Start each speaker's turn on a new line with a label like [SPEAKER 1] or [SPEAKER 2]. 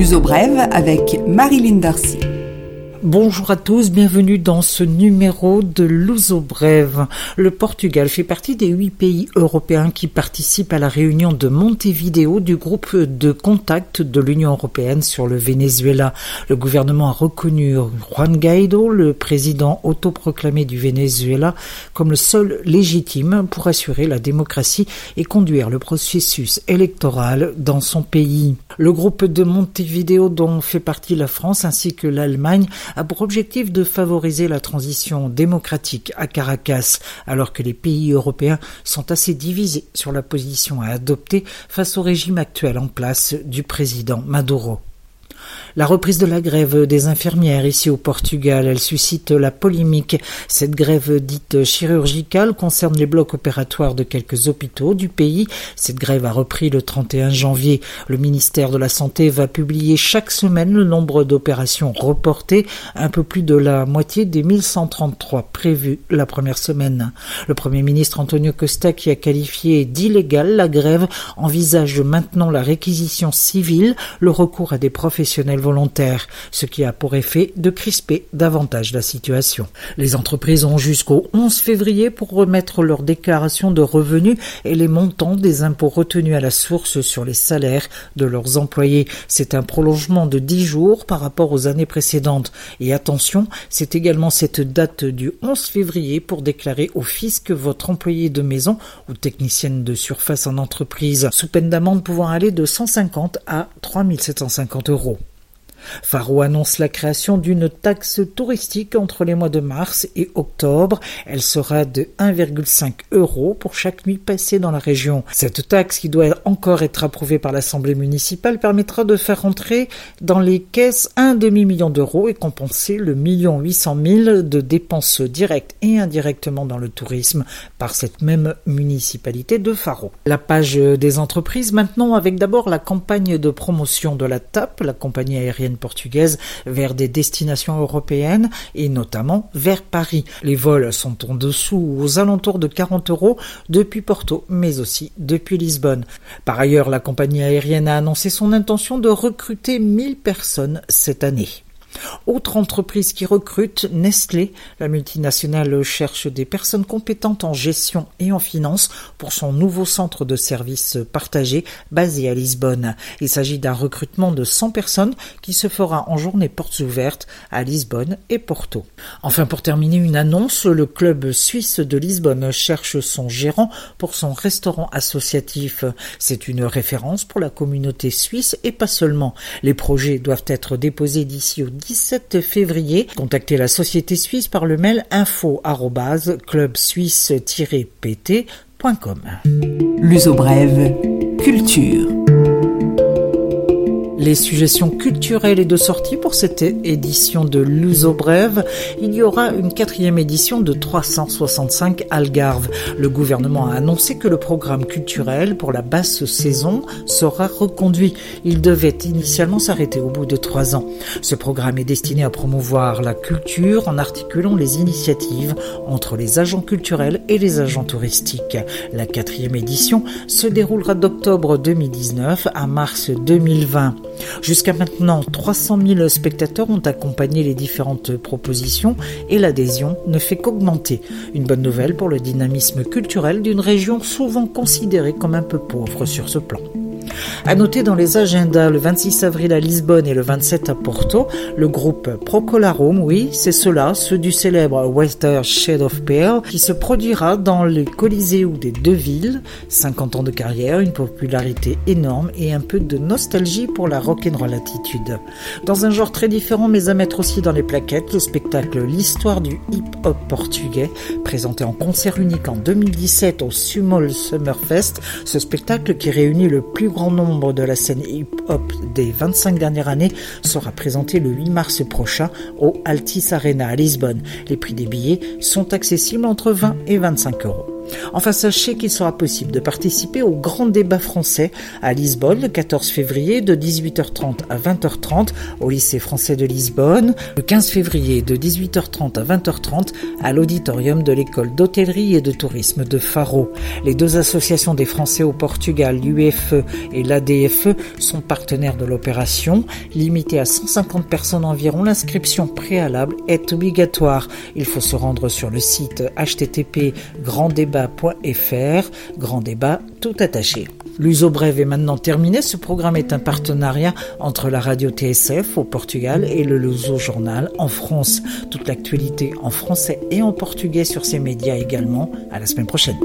[SPEAKER 1] L'uso brève avec Marilyn Darcy.
[SPEAKER 2] Bonjour à tous, bienvenue dans ce numéro de Luso Brève. Le Portugal fait partie des huit pays européens qui participent à la réunion de Montevideo du groupe de contact de l'Union européenne sur le Venezuela. Le gouvernement a reconnu Juan Guaido, le président autoproclamé du Venezuela, comme le seul légitime pour assurer la démocratie et conduire le processus électoral dans son pays. Le groupe de Montevideo dont fait partie la France ainsi que l'Allemagne a pour objectif de favoriser la transition démocratique à Caracas, alors que les pays européens sont assez divisés sur la position à adopter face au régime actuel en place du président Maduro. La reprise de la grève des infirmières ici au Portugal, elle suscite la polémique. Cette grève dite chirurgicale concerne les blocs opératoires de quelques hôpitaux du pays. Cette grève a repris le 31 janvier. Le ministère de la Santé va publier chaque semaine le nombre d'opérations reportées, un peu plus de la moitié des 1133 prévues la première semaine. Le Premier ministre Antonio Costa, qui a qualifié d'illégale la grève, envisage maintenant la réquisition civile, le recours à des professionnels volontaire, ce qui a pour effet de crisper davantage la situation. Les entreprises ont jusqu'au 11 février pour remettre leur déclaration de revenus et les montants des impôts retenus à la source sur les salaires de leurs employés. C'est un prolongement de 10 jours par rapport aux années précédentes. Et attention, c'est également cette date du 11 février pour déclarer au fisc votre employé de maison ou technicienne de surface en entreprise, sous peine d'amende pouvant aller de 150 à 3750 euros. Faro annonce la création d'une taxe touristique entre les mois de mars et octobre. Elle sera de 1,5 euros pour chaque nuit passée dans la région. Cette taxe, qui doit encore être approuvée par l'Assemblée municipale, permettra de faire entrer dans les caisses un demi-million d'euros et compenser le million huit cent mille de dépenses directes et indirectement dans le tourisme par cette même municipalité de Faro. La page des entreprises maintenant avec d'abord la campagne de promotion de la TAP, la compagnie aérienne portugaise vers des destinations européennes et notamment vers Paris. Les vols sont en dessous aux alentours de 40 euros depuis Porto, mais aussi depuis Lisbonne. Par ailleurs, la compagnie aérienne a annoncé son intention de recruter 1000 personnes cette année. Autre entreprise qui recrute, Nestlé. La multinationale cherche des personnes compétentes en gestion et en finance pour son nouveau centre de services partagé basé à Lisbonne. Il s'agit d'un recrutement de 100 personnes qui se fera en journée portes ouvertes à Lisbonne et Porto. Enfin, pour terminer, une annonce, le club suisse de Lisbonne cherche son gérant pour son restaurant associatif. C'est une référence pour la communauté suisse et pas seulement. Les projets doivent être déposés d'ici au 17 février. Contactez la société suisse par le mail info pt.com.
[SPEAKER 1] L'uso brève, culture.
[SPEAKER 2] Les suggestions culturelles et de sortie pour cette édition de Luso Brève, il y aura une quatrième édition de 365 Algarve. Le gouvernement a annoncé que le programme culturel pour la basse saison sera reconduit. Il devait initialement s'arrêter au bout de trois ans. Ce programme est destiné à promouvoir la culture en articulant les initiatives entre les agents culturels et les agents touristiques. La quatrième édition se déroulera d'octobre 2019 à mars 2020. Jusqu'à maintenant, 300 000 spectateurs ont accompagné les différentes propositions et l'adhésion ne fait qu'augmenter. Une bonne nouvelle pour le dynamisme culturel d'une région souvent considérée comme un peu pauvre sur ce plan. À noter dans les agendas le 26 avril à Lisbonne et le 27 à Porto, le groupe Procolarum, oui, c'est cela, ceux du célèbre Western Shade of Pale, qui se produira dans les Coliseum des deux villes. 50 ans de carrière, une popularité énorme et un peu de nostalgie pour la rock'n'roll attitude. Dans un genre très différent, mais à mettre aussi dans les plaquettes, le spectacle L'histoire du hip-hop portugais, présenté en concert unique en 2017 au Sumol Summerfest, ce spectacle qui réunit le plus grand nombre de la scène hip-hop des 25 dernières années sera présenté le 8 mars prochain au Altis Arena à Lisbonne. Les prix des billets sont accessibles entre 20 et 25 euros. Enfin, sachez qu'il sera possible de participer au grand débat français à Lisbonne le 14 février de 18h30 à 20h30 au lycée français de Lisbonne, le 15 février de 18h30 à 20h30 à l'auditorium de l'école d'hôtellerie et de tourisme de Faro. Les deux associations des Français au Portugal, l'UFE et l'ADFE, sont partenaires de l'opération. Limitée à 150 personnes environ, l'inscription préalable est obligatoire. Il faut se rendre sur le site http granddébat.fr, grand débat tout attaché. L'uso brève est maintenant terminé. Ce programme est un partenariat entre la radio TSF au Portugal et le Luso Journal en France. Toute l'actualité en français et en portugais sur ces médias également. À la semaine prochaine.